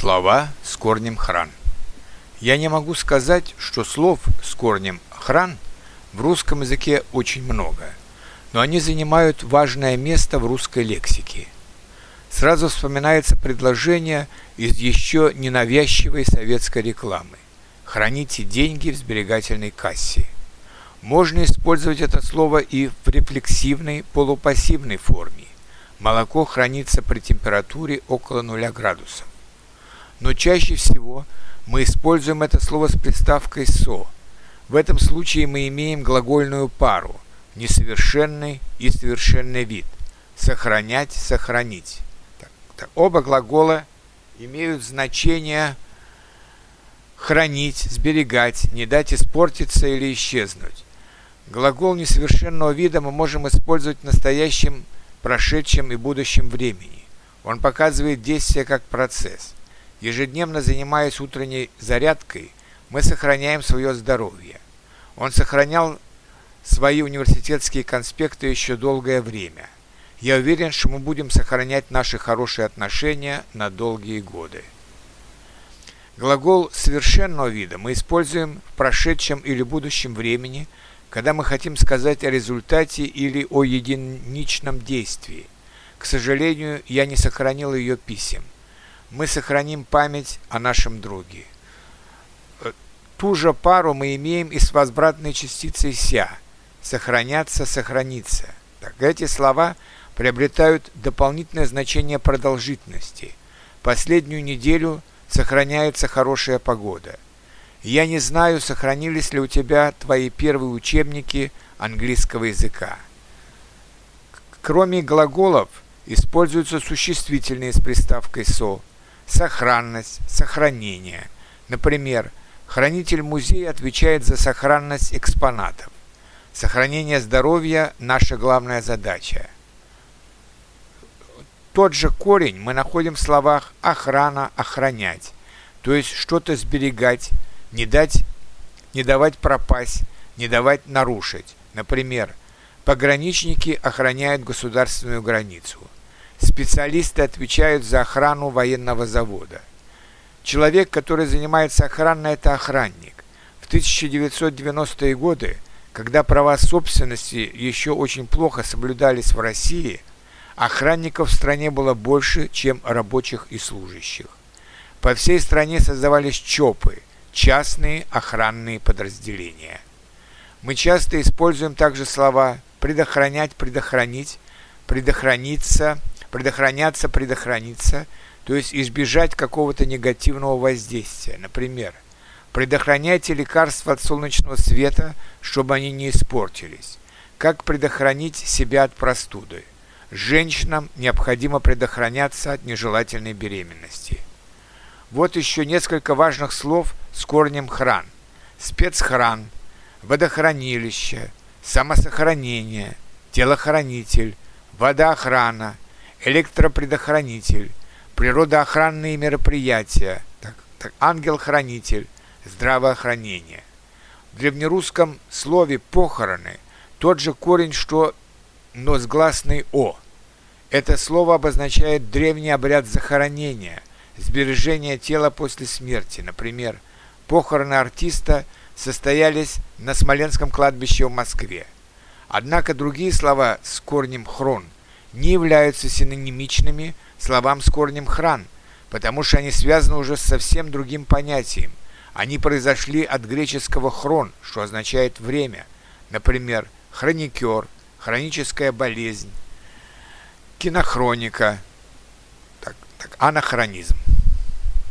Слова с корнем хран. Я не могу сказать, что слов с корнем хран в русском языке очень много, но они занимают важное место в русской лексике. Сразу вспоминается предложение из еще ненавязчивой советской рекламы «Храните деньги в сберегательной кассе». Можно использовать это слово и в рефлексивной полупассивной форме. Молоко хранится при температуре около 0 градусов но чаще всего мы используем это слово с приставкой «со». В этом случае мы имеем глагольную пару «несовершенный» и «совершенный вид» – «сохранять», «сохранить». Так, так, оба глагола имеют значение хранить, сберегать, не дать испортиться или исчезнуть. Глагол несовершенного вида мы можем использовать в настоящем, прошедшем и будущем времени. Он показывает действие как процесс. Ежедневно занимаясь утренней зарядкой, мы сохраняем свое здоровье. Он сохранял свои университетские конспекты еще долгое время. Я уверен, что мы будем сохранять наши хорошие отношения на долгие годы. Глагол совершенного вида мы используем в прошедшем или будущем времени, когда мы хотим сказать о результате или о единичном действии. К сожалению, я не сохранил ее писем – мы сохраним память о нашем друге. Э, ту же пару мы имеем и с возвратной частицей «ся» – сохраняться, сохраниться. Так, эти слова приобретают дополнительное значение продолжительности. Последнюю неделю сохраняется хорошая погода. Я не знаю, сохранились ли у тебя твои первые учебники английского языка. Кроме глаголов используются существительные с приставкой «со», сохранность, сохранение. Например, хранитель музея отвечает за сохранность экспонатов. Сохранение здоровья – наша главная задача. Тот же корень мы находим в словах «охрана», «охранять», то есть что-то сберегать, не, дать, не давать пропасть, не давать нарушить. Например, пограничники охраняют государственную границу – Специалисты отвечают за охрану военного завода. Человек, который занимается охраной, это охранник. В 1990-е годы, когда права собственности еще очень плохо соблюдались в России, охранников в стране было больше, чем рабочих и служащих. По всей стране создавались ЧОПы – частные охранные подразделения. Мы часто используем также слова «предохранять», «предохранить», «предохраниться», предохраняться, предохраниться, то есть избежать какого-то негативного воздействия. Например, предохраняйте лекарства от солнечного света, чтобы они не испортились. Как предохранить себя от простуды? Женщинам необходимо предохраняться от нежелательной беременности. Вот еще несколько важных слов с корнем хран. Спецхран, водохранилище, самосохранение, телохранитель, водоохрана – электропредохранитель, природоохранные мероприятия, так, так, ангел-хранитель, здравоохранение. В древнерусском слове «похороны» тот же корень, что но с гласной «о». Это слово обозначает древний обряд захоронения, сбережения тела после смерти. Например, похороны артиста состоялись на Смоленском кладбище в Москве. Однако другие слова с корнем «хрон» – не являются синонимичными словам с корнем «хран», потому что они связаны уже с совсем другим понятием. Они произошли от греческого «хрон», что означает «время». Например, хроникер, хроническая болезнь, кинохроника, так, так, анахронизм.